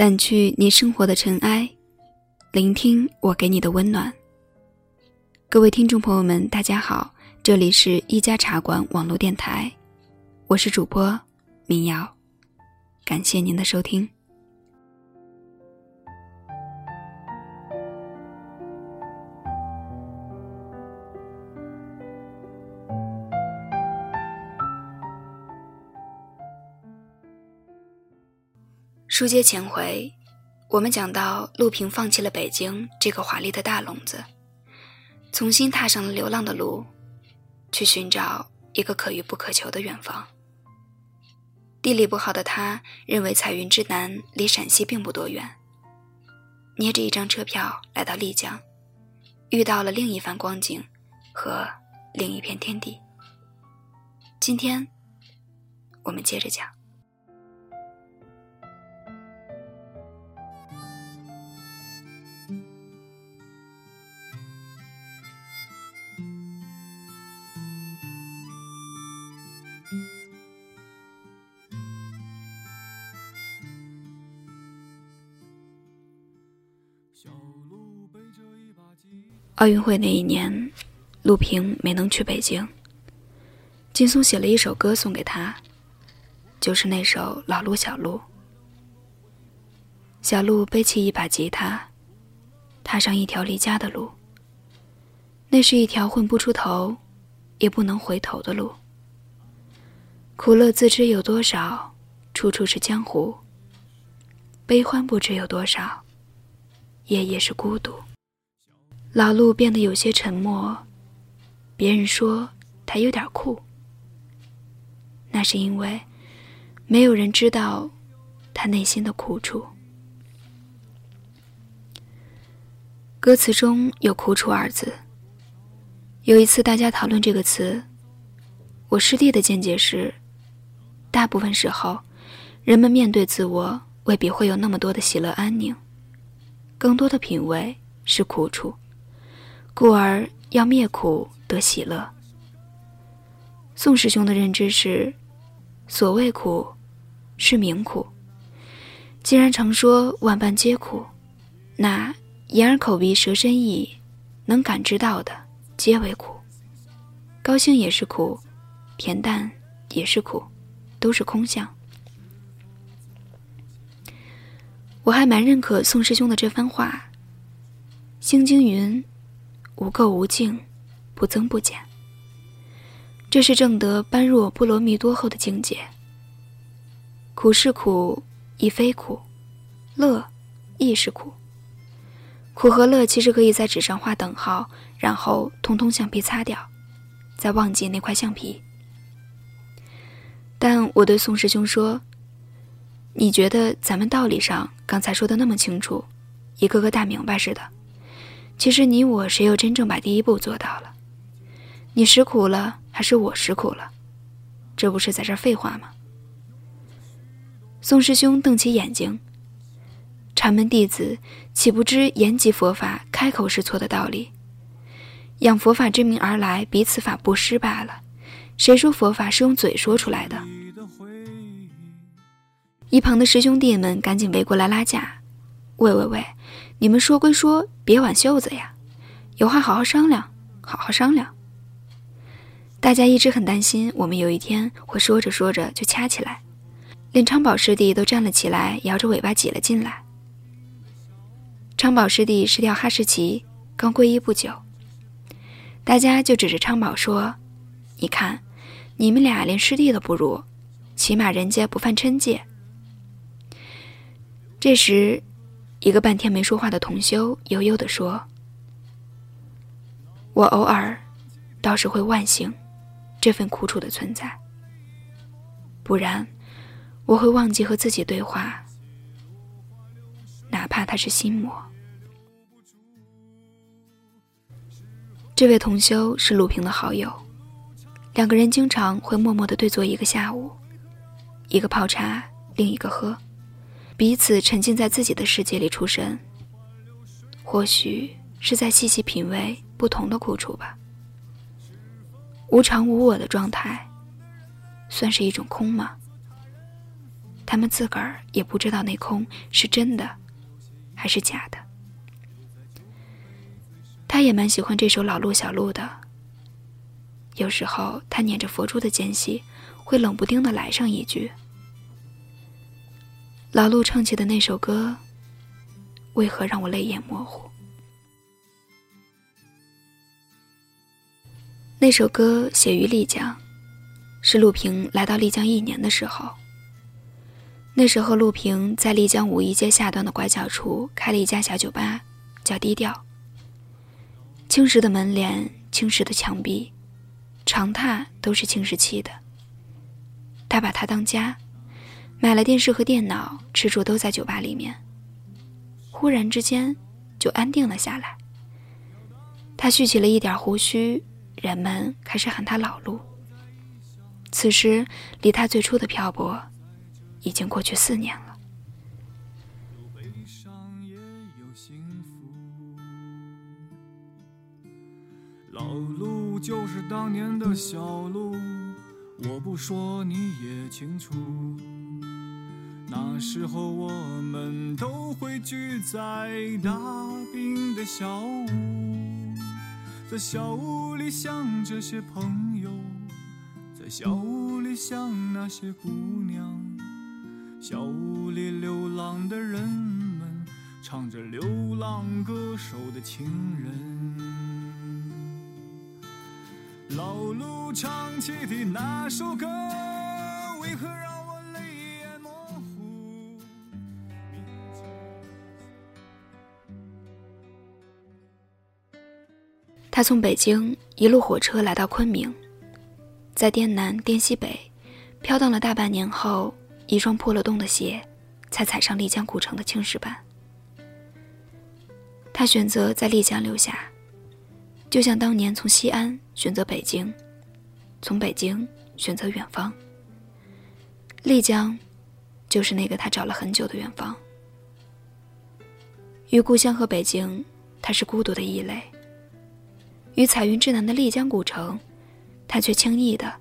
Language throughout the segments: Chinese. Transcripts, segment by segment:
掸去你生活的尘埃，聆听我给你的温暖。各位听众朋友们，大家好，这里是一家茶馆网络电台，我是主播民谣，感谢您的收听。书接前回，我们讲到陆平放弃了北京这个华丽的大笼子，重新踏上了流浪的路，去寻找一个可遇不可求的远方。地理不好的他认为彩云之南离陕西并不多远，捏着一张车票来到丽江，遇到了另一番光景和另一片天地。今天，我们接着讲。奥运会那一年，陆平没能去北京。金松写了一首歌送给他，就是那首《老路小路》。小路背起一把吉他，踏上一条离家的路。那是一条混不出头，也不能回头的路。苦乐自知有多少，处处是江湖。悲欢不知有多少，夜夜是孤独。老陆变得有些沉默，别人说他有点酷，那是因为没有人知道他内心的苦楚。歌词中有“苦楚”二字。有一次大家讨论这个词，我师弟的见解是：大部分时候，人们面对自我未必会有那么多的喜乐安宁，更多的品味是苦楚。故而要灭苦得喜乐。宋师兄的认知是：所谓苦，是名苦。既然常说万般皆苦，那眼耳口鼻舌身意能感知到的皆为苦。高兴也是苦，恬淡也是苦，都是空相。我还蛮认可宋师兄的这番话。星经云。无垢无净，不增不减。这是正得般若波罗蜜多后的境界。苦是苦，亦非苦；乐亦是苦。苦和乐其实可以在纸上画等号，然后通通橡皮擦掉，再忘记那块橡皮。但我对宋师兄说：“你觉得咱们道理上刚才说的那么清楚，一个个大明白似的。”其实你我谁又真正把第一步做到了？你食苦了，还是我食苦了？这不是在这废话吗？宋师兄瞪起眼睛。禅门弟子岂不知言及佛法开口是错的道理？养佛法之名而来，彼此法不施罢了。谁说佛法是用嘴说出来的？一旁的师兄弟们赶紧围过来拉架。喂喂喂！你们说归说，别挽袖子呀，有话好好商量，好好商量。大家一直很担心，我们有一天会说着说着就掐起来，连昌宝师弟都站了起来，摇着尾巴挤了进来。昌宝师弟是跳哈士奇，刚皈依不久，大家就指着昌宝说：“你看，你们俩连师弟都不如，起码人家不犯嗔戒。”这时。一个半天没说话的同修悠悠地说：“我偶尔倒是会万幸这份苦楚的存在，不然我会忘记和自己对话，哪怕他是心魔。”这位同修是陆平的好友，两个人经常会默默的对坐一个下午，一个泡茶，另一个喝。彼此沉浸在自己的世界里出神，或许是在细细品味不同的苦楚吧。无常无我的状态，算是一种空吗？他们自个儿也不知道那空是真的还是假的。他也蛮喜欢这首老路小路的。有时候他捻着佛珠的间隙，会冷不丁的来上一句：“老陆唱起的那首歌，为何让我泪眼模糊？”那首歌写于丽江，是陆平来到丽江一年的时候。那时候，陆平在丽江五一街下端的拐角处开了一家小酒吧，叫低调。青石的门帘，青石的墙壁，长榻都是青石砌的。他把它当家，买了电视和电脑，吃住都在酒吧里面。忽然之间，就安定了下来。他蓄起了一点胡须，人们开始喊他老陆。此时，离他最初的漂泊，已经过去四年了。老路就是当年的小路，我不说你也清楚。那时候我们都会聚在大冰的小屋，在小屋里想这些朋友，在小屋里想那些姑娘，小屋里流浪的人们唱着流浪歌手的情人。老路唱起的那首歌，为何让他从北京一路火车来到昆明，在滇南、滇西北飘荡了大半年后，一双破了洞的鞋，才踩上丽江古城的青石板。他选择在丽江留下。就像当年从西安选择北京，从北京选择远方。丽江，就是那个他找了很久的远方。与故乡和北京，他是孤独的异类。与彩云之南的丽江古城，他却轻易的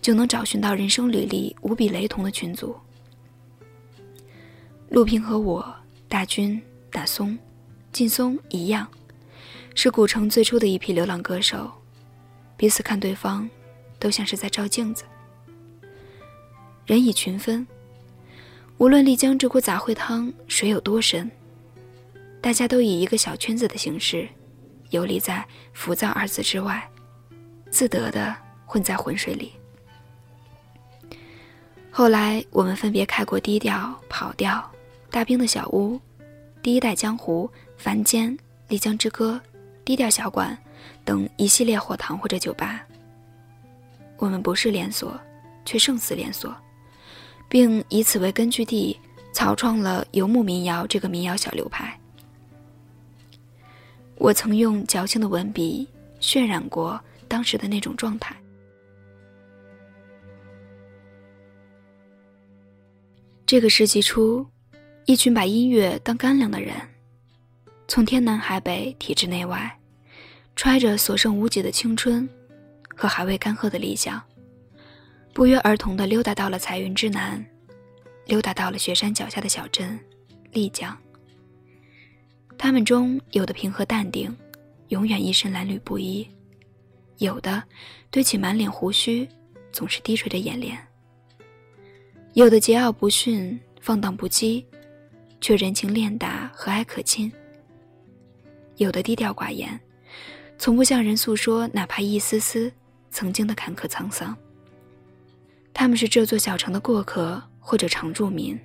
就能找寻到人生履历无比雷同的群组。陆平和我、大军、大松、劲松一样。是古城最初的一批流浪歌手，彼此看对方，都像是在照镜子。人以群分，无论丽江这锅杂烩汤水有多深，大家都以一个小圈子的形式，游离在“浮躁”二字之外，自得的混在浑水里。后来我们分别开过低调、跑调、大兵的小屋、第一代江湖、凡间、丽江之歌。低调小馆等一系列火堂或者酒吧，我们不是连锁，却胜似连锁，并以此为根据地草创了游牧民谣这个民谣小流派。我曾用矫情的文笔渲染过当时的那种状态。这个世纪初，一群把音乐当干粮的人。从天南海北、体制内外，揣着所剩无几的青春和还未干涸的理想，不约而同地溜达到了彩云之南，溜达到了雪山脚下的小镇丽江。他们中有的平和淡定，永远一身蓝缕布衣；有的堆起满脸胡须，总是低垂着眼帘；有的桀骜不驯，放荡不羁，却人情练达，和蔼可亲。有的低调寡言，从不向人诉说哪怕一丝丝曾经的坎坷沧桑。他们是这座小城的过客或者常住民，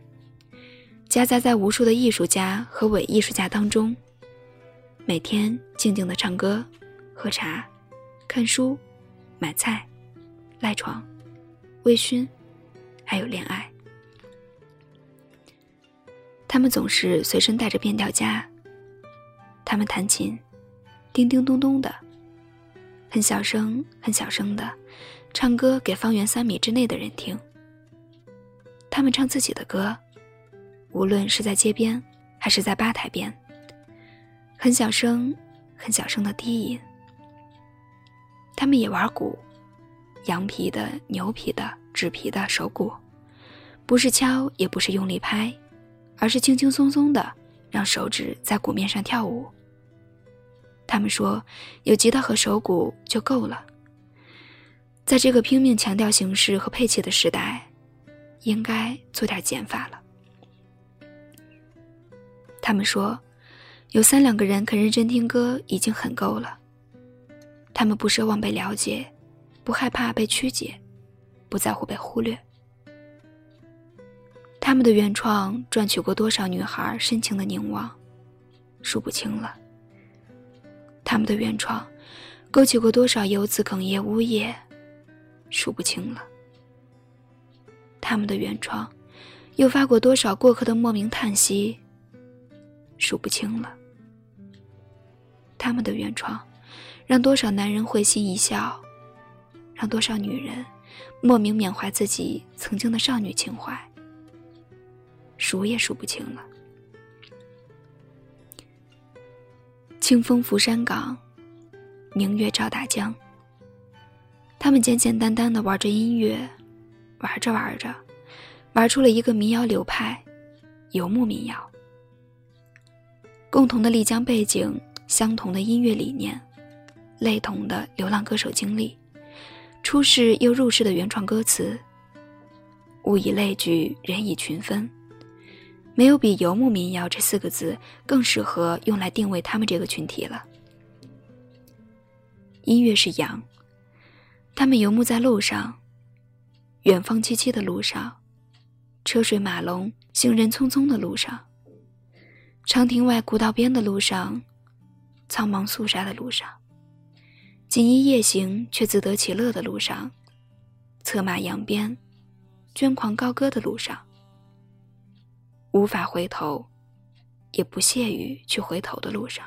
夹杂在无数的艺术家和伪艺术家当中，每天静静的唱歌、喝茶、看书、买菜、赖床、微醺，还有恋爱。他们总是随身带着变调夹。他们弹琴，叮叮咚咚的，很小声、很小声的，唱歌给方圆三米之内的人听。他们唱自己的歌，无论是在街边还是在吧台边，很小声、很小声的低吟。他们也玩鼓，羊皮的、牛皮的、纸皮的手鼓，不是敲，也不是用力拍，而是轻轻松松的让手指在鼓面上跳舞。他们说，有吉他和手鼓就够了。在这个拼命强调形式和配器的时代，应该做点减法了。他们说，有三两个人肯认真听歌已经很够了。他们不奢望被了解，不害怕被曲解，不在乎被忽略。他们的原创赚取过多少女孩深情的凝望，数不清了。他们的原创，勾起过多少游子哽咽呜咽，数不清了。他们的原创，诱发过多少过客的莫名叹息，数不清了。他们的原创，让多少男人会心一笑，让多少女人莫名缅怀自己曾经的少女情怀，数也数不清了。清风拂山岗，明月照大江。他们简简单单的玩着音乐，玩着玩着，玩出了一个民谣流派——游牧民谣。共同的丽江背景，相同的音乐理念，类同的流浪歌手经历，出世又入世的原创歌词。物以类聚，人以群分。没有比“游牧民谣”这四个字更适合用来定位他们这个群体了。音乐是羊，他们游牧在路上，远方凄凄的路上，车水马龙、行人匆匆的路上，长亭外古道边的路上，苍茫肃杀的路上，锦衣夜行却自得其乐的路上，策马扬鞭、捐狂高歌的路上。无法回头，也不屑于去回头的路上。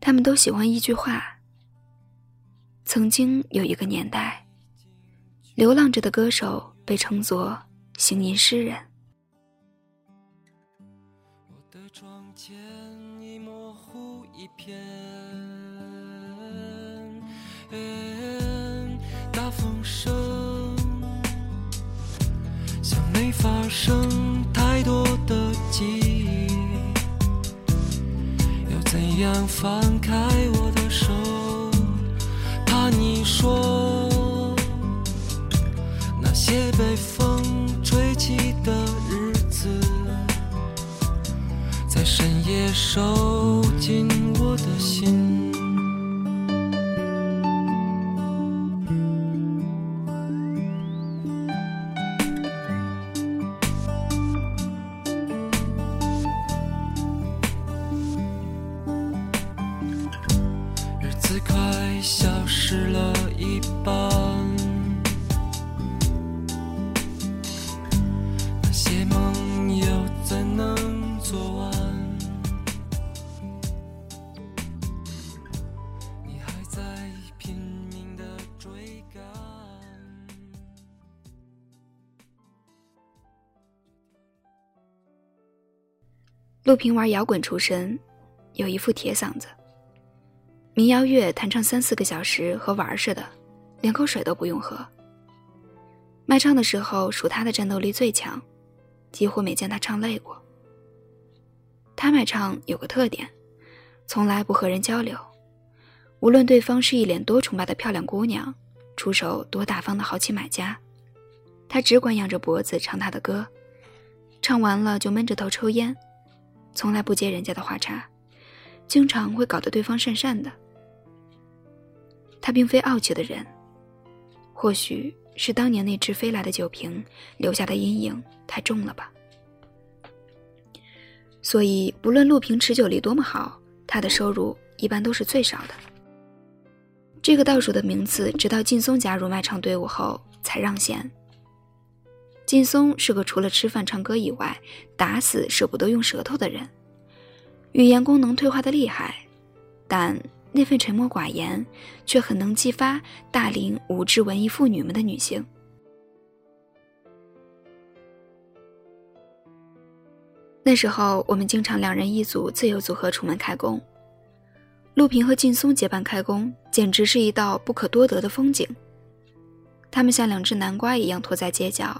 他们都喜欢一句话：曾经有一个年代，流浪着的歌手被称作行吟诗人。片，大风声。像没发生太多的记忆，要怎样放开我的手？怕你说那些被风吹起的日子，在深夜收陆平玩摇滚出身，有一副铁嗓子。民谣乐弹唱三四个小时，和玩似的，连口水都不用喝。卖唱的时候，属他的战斗力最强，几乎没见他唱累过。他卖唱有个特点，从来不和人交流，无论对方是一脸多崇拜的漂亮姑娘，出手多大方的豪气买家，他只管仰着脖子唱他的歌，唱完了就闷着头抽烟。从来不接人家的话茬，经常会搞得对方讪讪的。他并非傲气的人，或许是当年那只飞来的酒瓶留下的阴影太重了吧。所以，不论陆平持久力多么好，他的收入一般都是最少的。这个倒数的名次，直到劲松加入卖唱队伍后才让贤。劲松是个除了吃饭唱歌以外，打死舍不得用舌头的人，语言功能退化的厉害，但那份沉默寡言，却很能激发大龄无知文艺妇女们的女性。那时候，我们经常两人一组自由组合出门开工，陆平和劲松结伴开工，简直是一道不可多得的风景。他们像两只南瓜一样拖在街角，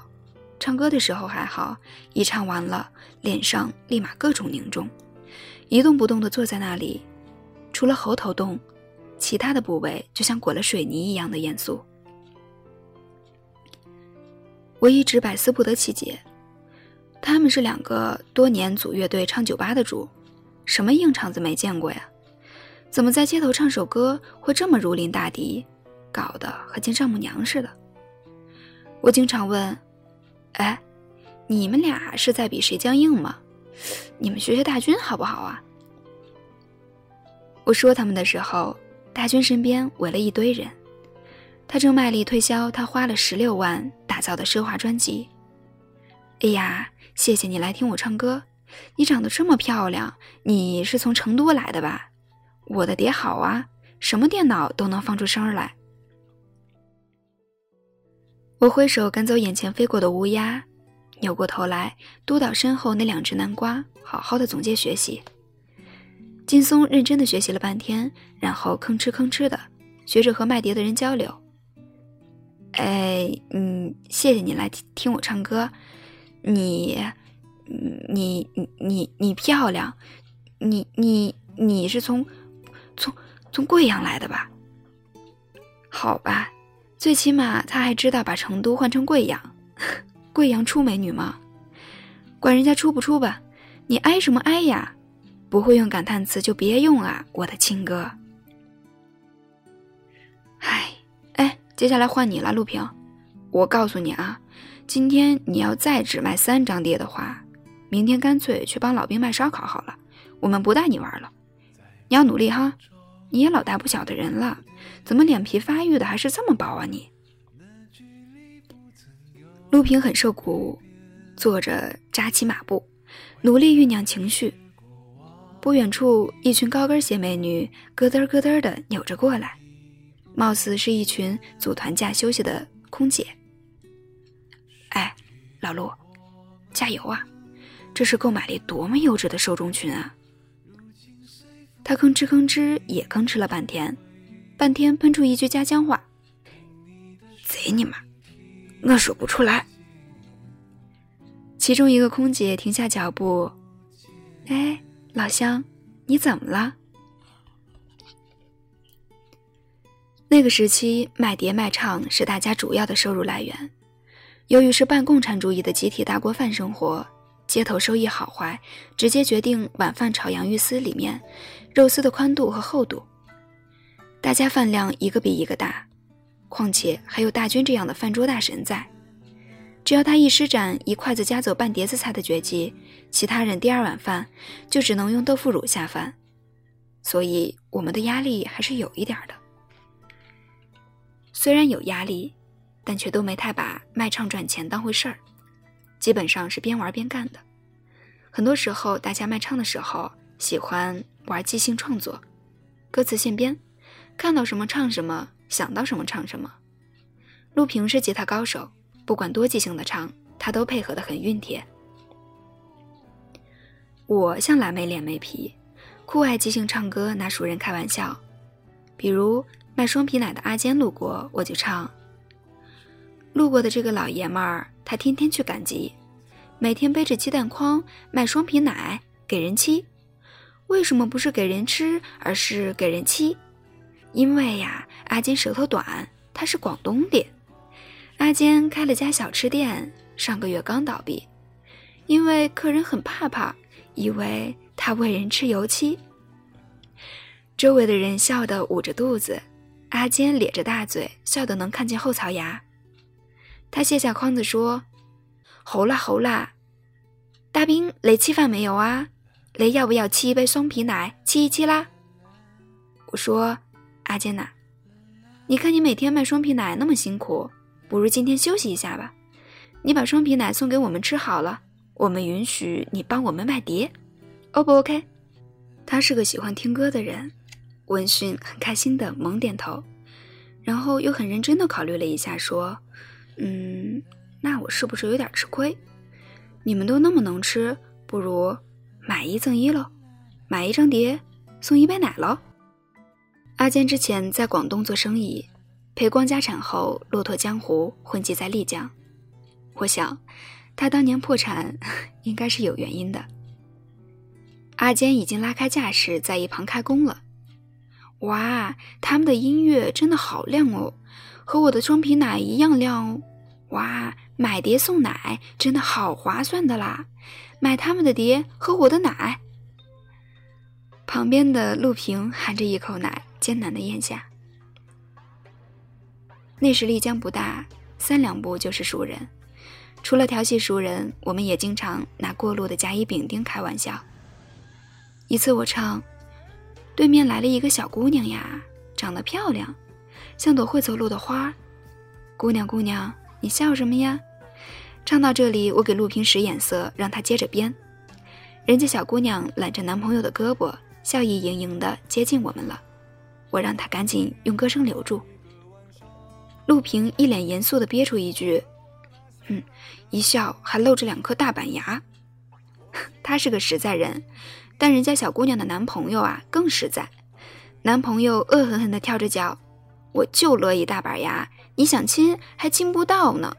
唱歌的时候还好，一唱完了，脸上立马各种凝重，一动不动地坐在那里，除了喉头动，其他的部位就像裹了水泥一样的严肃。我一直百思不得其解，他们是两个多年组乐队唱酒吧的主，什么硬场子没见过呀？怎么在街头唱首歌会这么如临大敌，搞得和见丈母娘似的？我经常问：“哎，你们俩是在比谁僵硬吗？你们学学大军好不好啊？”我说他们的时候，大军身边围了一堆人，他正卖力推销他花了十六万打造的奢华专辑。哎呀，谢谢你来听我唱歌，你长得这么漂亮，你是从成都来的吧？我的碟好啊，什么电脑都能放出声来。我挥手赶走眼前飞过的乌鸦，扭过头来督导身后那两只南瓜，好好的总结学习。金松认真的学习了半天，然后吭哧吭哧的学着和卖碟的人交流。哎，嗯，谢谢你来听听我唱歌，你，你你你你漂亮，你你你是从从从贵阳来的吧？好吧。最起码他还知道把成都换成贵阳，贵阳出美女吗？管人家出不出吧，你哀什么哀呀？不会用感叹词就别用啊，我的亲哥。唉，哎，接下来换你了，陆平。我告诉你啊，今天你要再只卖三张碟的话，明天干脆去帮老兵卖烧烤好了，我们不带你玩了。你要努力哈。你也老大不小的人了，怎么脸皮发育的还是这么薄啊？你，陆平很受鼓舞，坐着扎起马步，努力酝酿情绪。不远处，一群高跟鞋美女咯噔咯噔的扭着过来，貌似是一群组团假休息的空姐。哎，老陆，加油啊！这是购买力多么优质的受众群啊！他吭哧吭哧也吭哧了半天，半天喷出一句家乡话：“贼你妈，我说不出来。”其中一个空姐停下脚步：“哎，老乡，你怎么了？”那个时期，卖碟卖唱是大家主要的收入来源。由于是半共产主义的集体大锅饭生活。街头收益好坏，直接决定晚饭炒洋芋丝里面肉丝的宽度和厚度。大家饭量一个比一个大，况且还有大军这样的饭桌大神在，只要他一施展一筷子夹走半碟子菜的绝技，其他人第二碗饭就只能用豆腐乳下饭。所以我们的压力还是有一点的。虽然有压力，但却都没太把卖唱赚钱当回事儿。基本上是边玩边干的。很多时候，大家卖唱的时候喜欢玩即兴创作，歌词现编，看到什么唱什么，想到什么唱什么。陆平是吉他高手，不管多即兴的唱，他都配合得很熨帖。我向来没脸没皮，酷爱即兴唱歌，拿熟人开玩笑。比如卖双皮奶的阿坚路过，我就唱。路过的这个老爷们儿。他天天去赶集，每天背着鸡蛋筐卖双皮奶给人沏。为什么不是给人吃，而是给人沏？因为呀，阿坚舌头短，他是广东的。阿坚开了家小吃店，上个月刚倒闭，因为客人很怕怕，以为他喂人吃油漆。周围的人笑得捂着肚子，阿坚咧着大嘴，笑得能看见后槽牙。他卸下筐子说：“猴啦猴啦，大兵雷吃饭没有啊？雷要不要沏一杯松皮奶，沏一沏啦？”我说：“阿坚呐，你看你每天卖双皮奶那么辛苦，不如今天休息一下吧。你把双皮奶送给我们吃好了，我们允许你帮我们卖碟，O 不 OK？” 他是个喜欢听歌的人，闻讯很开心的猛点头，然后又很认真的考虑了一下，说。嗯，那我是不是有点吃亏？你们都那么能吃，不如买一赠一喽，买一张碟送一杯奶喽。阿坚之前在广东做生意，赔光家产后落拓江湖，混迹在丽江。我想，他当年破产 应该是有原因的。阿坚已经拉开架势，在一旁开工了。哇，他们的音乐真的好亮哦，和我的双皮奶一样亮哦。哇，买碟送奶真的好划算的啦！买他们的碟喝我的奶。旁边的陆平含着一口奶，艰难的咽下。那时丽江不大，三两步就是熟人。除了调戏熟人，我们也经常拿过路的甲乙丙丁开玩笑。一次我唱，对面来了一个小姑娘呀，长得漂亮，像朵会走路的花。姑娘姑娘，你笑什么呀？唱到这里，我给陆平使眼色，让他接着编。人家小姑娘揽着男朋友的胳膊，笑意盈盈的接近我们了。我让他赶紧用歌声留住。陆平一脸严肃的憋出一句。嗯，一笑还露着两颗大板牙。他是个实在人，但人家小姑娘的男朋友啊更实在。男朋友恶狠狠地跳着脚，我就乐一大板牙，你想亲还亲不到呢。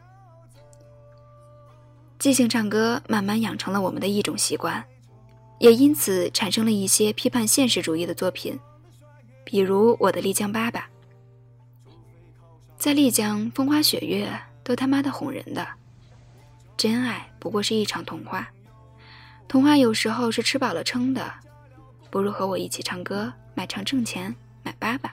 即兴唱歌慢慢养成了我们的一种习惯，也因此产生了一些批判现实主义的作品，比如我的丽江爸爸。在丽江，风花雪月。都他妈的哄人的，真爱不过是一场童话，童话有时候是吃饱了撑的，不如和我一起唱歌，买唱挣钱，买爸爸。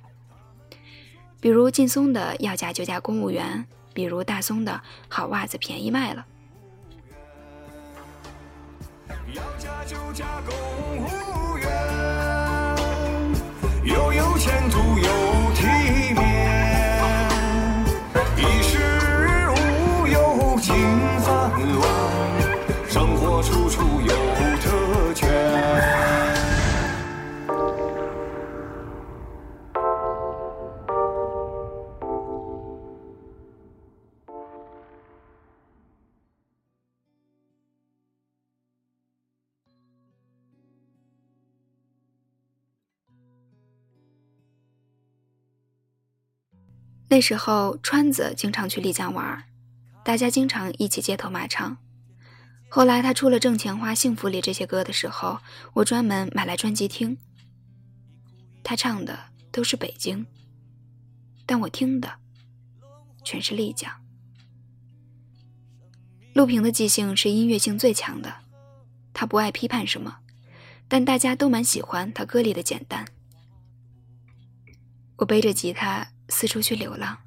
比如劲松的要嫁就嫁公务员，比如大松的好袜子便宜卖了。要嫁就嫁公务员，又有前途又那时候，川子经常去丽江玩，大家经常一起街头骂唱。后来他出了《挣钱花》《幸福里》这些歌的时候，我专门买来专辑听。他唱的都是北京，但我听的全是丽江。陆平的记性是音乐性最强的，他不爱批判什么，但大家都蛮喜欢他歌里的简单。我背着吉他。四处去流浪，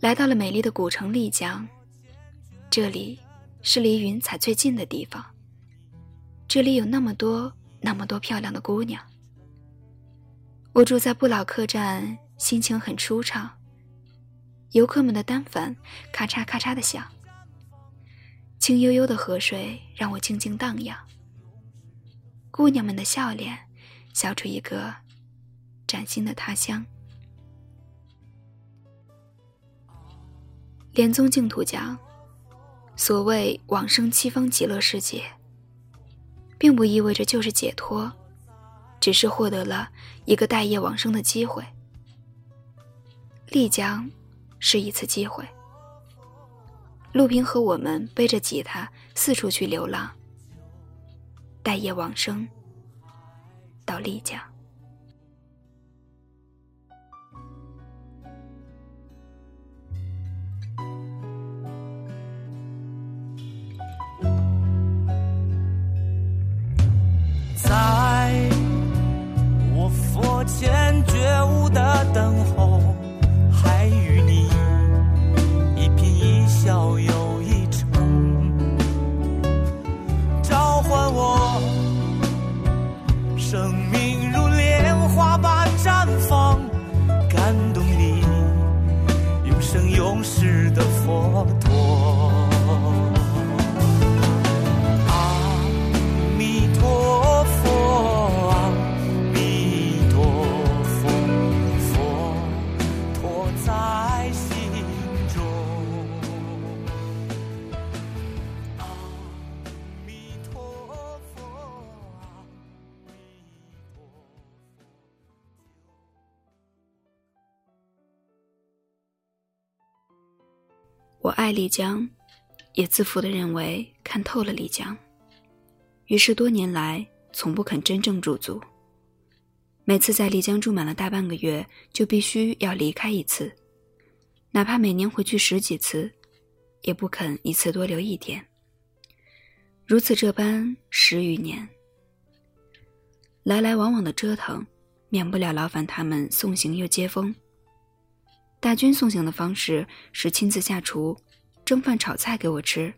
来到了美丽的古城丽江。这里是离云彩最近的地方。这里有那么多那么多漂亮的姑娘。我住在不老客栈，心情很舒畅。游客们的单反咔嚓咔嚓的响。清悠悠的河水让我静静荡漾。姑娘们的笑脸，笑出一个崭新的他乡。莲宗净土讲，所谓往生七方极乐世界，并不意味着就是解脱，只是获得了一个待业往生的机会。丽江是一次机会。陆平和我们背着吉他四处去流浪，待业往生到丽江。爱丽江，也自负地认为看透了丽江，于是多年来从不肯真正驻足。每次在丽江住满了大半个月，就必须要离开一次，哪怕每年回去十几次，也不肯一次多留一天。如此这般十余年，来来往往的折腾，免不了劳烦他们送行又接风。大军送行的方式是亲自下厨，蒸饭炒菜给我吃。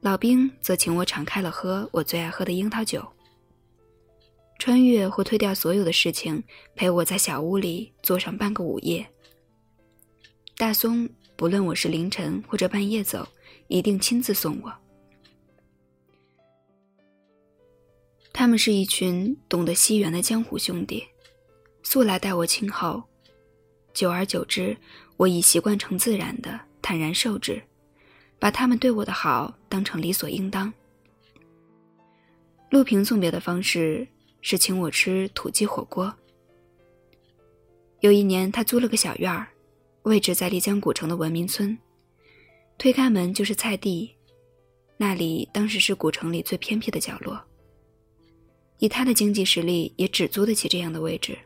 老兵则请我敞开了喝我最爱喝的樱桃酒。穿越或推掉所有的事情，陪我在小屋里坐上半个午夜。大松不论我是凌晨或者半夜走，一定亲自送我。他们是一群懂得惜缘的江湖兄弟，素来待我亲厚。久而久之，我已习惯成自然的坦然受之，把他们对我的好当成理所应当。陆平送别的方式是请我吃土鸡火锅。有一年，他租了个小院儿，位置在丽江古城的文明村，推开门就是菜地，那里当时是古城里最偏僻的角落。以他的经济实力，也只租得起这样的位置。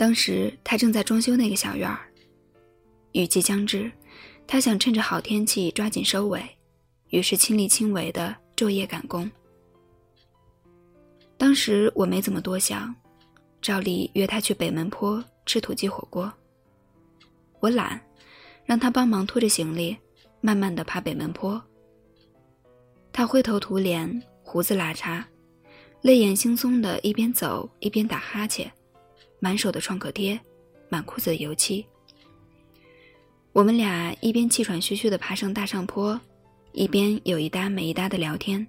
当时他正在装修那个小院儿，雨季将至，他想趁着好天气抓紧收尾，于是亲力亲为的昼夜赶工。当时我没怎么多想，照例约他去北门坡吃土鸡火锅。我懒，让他帮忙拖着行李，慢慢的爬北门坡。他灰头土脸，胡子拉碴，泪眼惺忪的一边走一边打哈欠。满手的创可贴，满裤子的油漆。我们俩一边气喘吁吁地爬上大上坡，一边有一搭没一搭的聊天。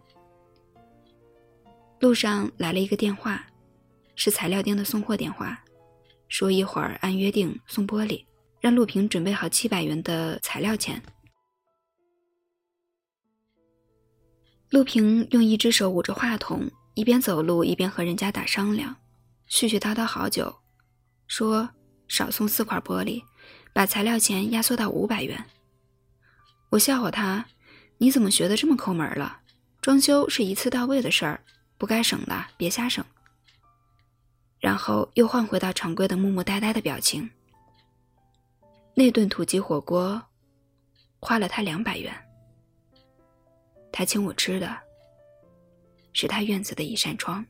路上来了一个电话，是材料店的送货电话，说一会儿按约定送玻璃，让陆平准备好七百元的材料钱。陆平用一只手捂着话筒，一边走路一边和人家打商量，絮絮叨叨好久。说少送四块玻璃，把材料钱压缩到五百元。我笑话他：“你怎么学的这么抠门了？装修是一次到位的事儿，不该省的别瞎省。”然后又换回到常规的木木呆呆的表情。那顿土鸡火锅花了他两百元。他请我吃的是他院子的一扇窗。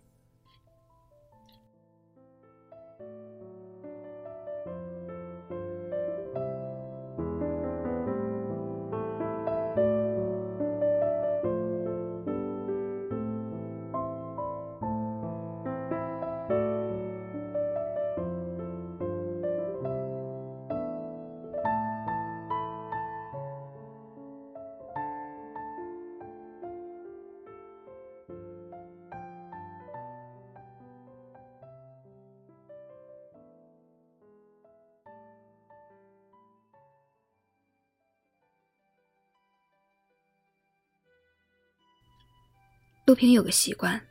陆平有个习惯，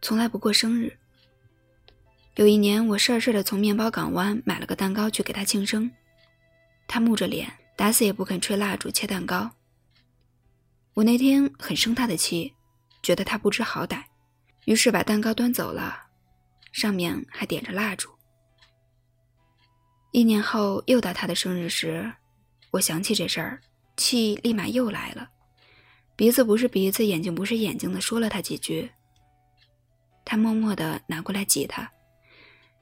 从来不过生日。有一年，我事儿事儿的从面包港湾买了个蛋糕去给他庆生，他木着脸，打死也不肯吹蜡烛切蛋糕。我那天很生他的气，觉得他不知好歹，于是把蛋糕端走了，上面还点着蜡烛。一年后又到他的生日时，我想起这事儿，气立马又来了。鼻子不是鼻子，眼睛不是眼睛的，说了他几句。他默默的拿过来吉他，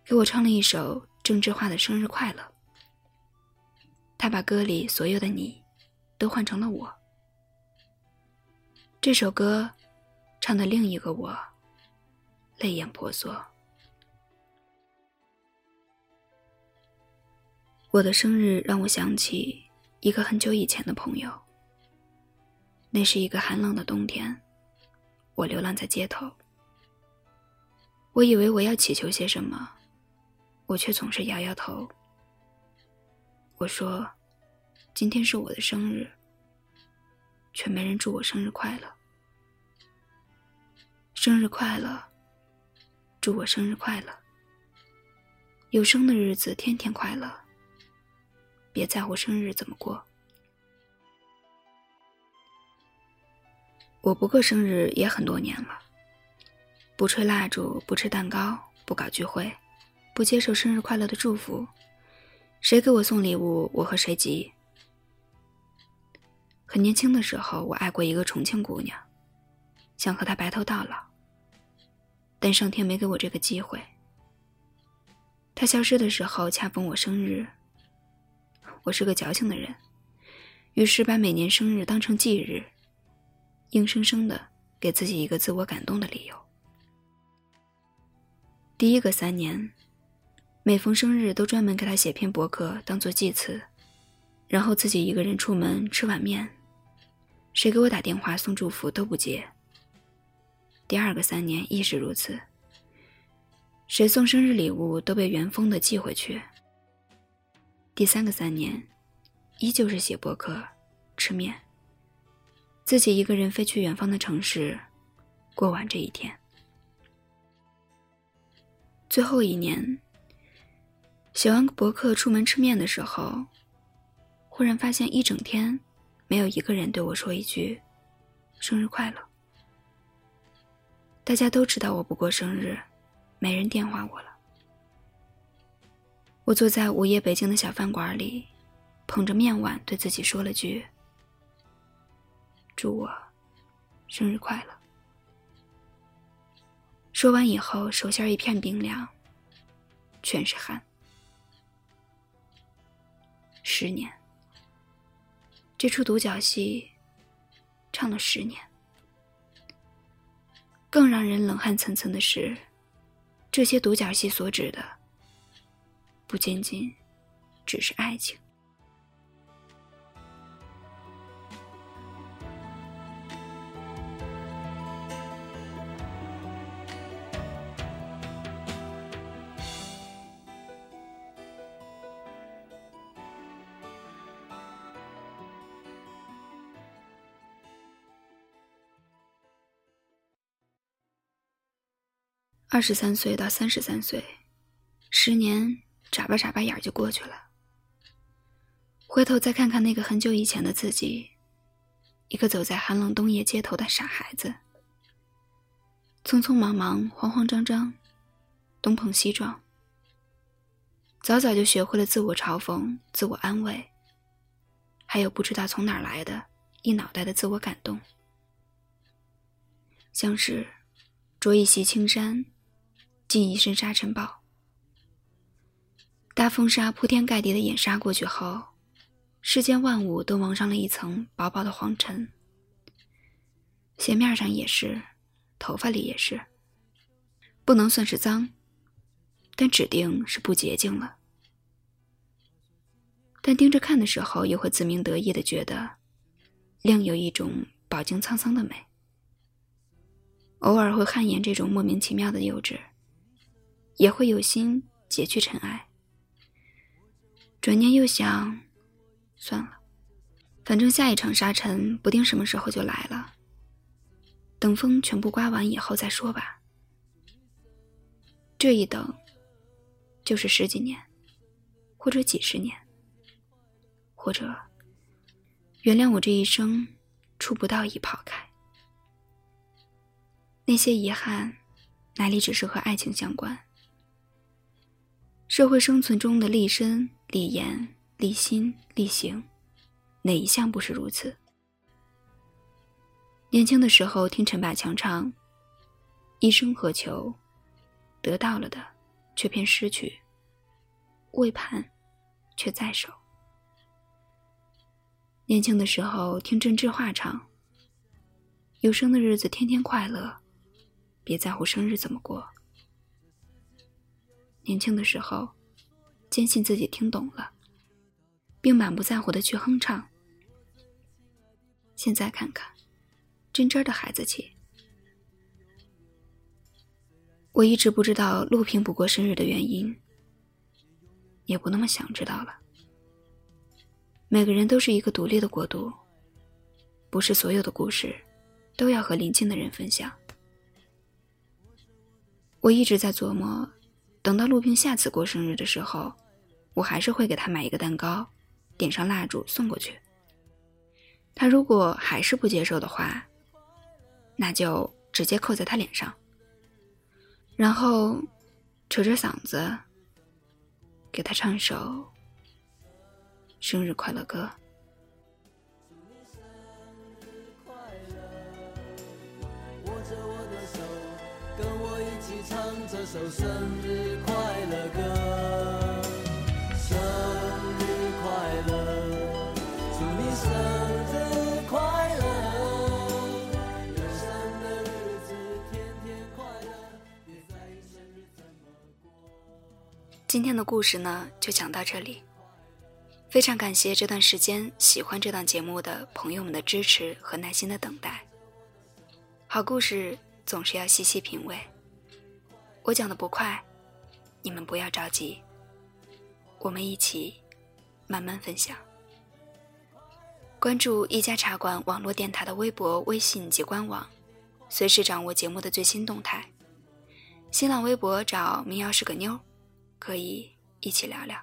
给我唱了一首郑智化的《生日快乐》。他把歌里所有的你，都换成了我。这首歌，唱的另一个我，泪眼婆娑。我的生日让我想起一个很久以前的朋友。那是一个寒冷的冬天，我流浪在街头。我以为我要祈求些什么，我却总是摇摇头。我说：“今天是我的生日。”却没人祝我生日快乐。生日快乐，祝我生日快乐。有生的日子天天快乐，别在乎生日怎么过。我不过生日也很多年了，不吹蜡烛，不吃蛋糕，不搞聚会，不接受生日快乐的祝福。谁给我送礼物，我和谁急。很年轻的时候，我爱过一个重庆姑娘，想和她白头到老，但上天没给我这个机会。她消失的时候，恰逢我生日。我是个矫情的人，于是把每年生日当成忌日，硬生生的给自己一个自我感动的理由。第一个三年，每逢生日都专门给他写篇博客当做祭词，然后自己一个人出门吃碗面，谁给我打电话送祝福都不接。第二个三年亦是如此，谁送生日礼物都被原封的寄回去。第三个三年，依旧是写博客、吃面，自己一个人飞去远方的城市，过完这一天。最后一年，写完博客出门吃面的时候，忽然发现一整天没有一个人对我说一句“生日快乐”。大家都知道我不过生日，没人电话我了。我坐在午夜北京的小饭馆里，捧着面碗，对自己说了句：“祝我生日快乐。”说完以后，手心一片冰凉，全是汗。十年，这出独角戏唱了十年。更让人冷汗涔涔的是，这些独角戏所指的。不仅仅只是爱情。二十三岁到三十三岁，十年。眨巴眨巴眼就过去了。回头再看看那个很久以前的自己，一个走在寒冷冬夜街头的傻孩子，匆匆忙忙、慌慌张张，东碰西撞，早早就学会了自我嘲讽、自我安慰，还有不知道从哪儿来的一脑袋的自我感动，像是着一袭青衫，进一身沙尘暴。大风沙铺天盖地的掩杀过去后，世间万物都蒙上了一层薄薄的黄尘。鞋面上也是，头发里也是。不能算是脏，但指定是不洁净了。但盯着看的时候，又会自鸣得意的觉得，另有一种饱经沧桑的美。偶尔会汗颜这种莫名其妙的幼稚，也会有心解去尘埃。转念又想，算了，反正下一场沙尘不定什么时候就来了。等风全部刮完以后再说吧。这一等，就是十几年，或者几十年，或者原谅我这一生触不到一泡开。那些遗憾，哪里只是和爱情相关？社会生存中的立身。立言、立心、立行，哪一项不是如此？年轻的时候听陈百强唱：“一生何求，得到了的却偏失去，未盼却在手。”年轻的时候听郑智化唱：“有生的日子天天快乐，别在乎生日怎么过。”年轻的时候。坚信自己听懂了，并满不在乎的去哼唱。现在看看，真真的孩子气。我一直不知道陆平不过生日的原因，也不那么想知道了。每个人都是一个独立的国度，不是所有的故事都要和邻近的人分享。我一直在琢磨，等到陆平下次过生日的时候。我还是会给他买一个蛋糕，点上蜡烛送过去。他如果还是不接受的话，那就直接扣在他脸上，然后扯着嗓子给他唱一首生日快乐歌。首生日快乐歌，生日快乐，祝你生日快乐，今天的故事呢，就讲到这里。非常感谢这段时间喜欢这档节目的朋友们的支持和耐心的等待。好故事总是要细细品味。我讲的不快，你们不要着急，我们一起慢慢分享。关注一家茶馆网络电台的微博、微信及官网，随时掌握节目的最新动态。新浪微博找“民谣是个妞”，可以一起聊聊。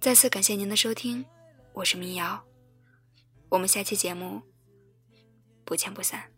再次感谢您的收听，我是民谣，我们下期节目不见不散。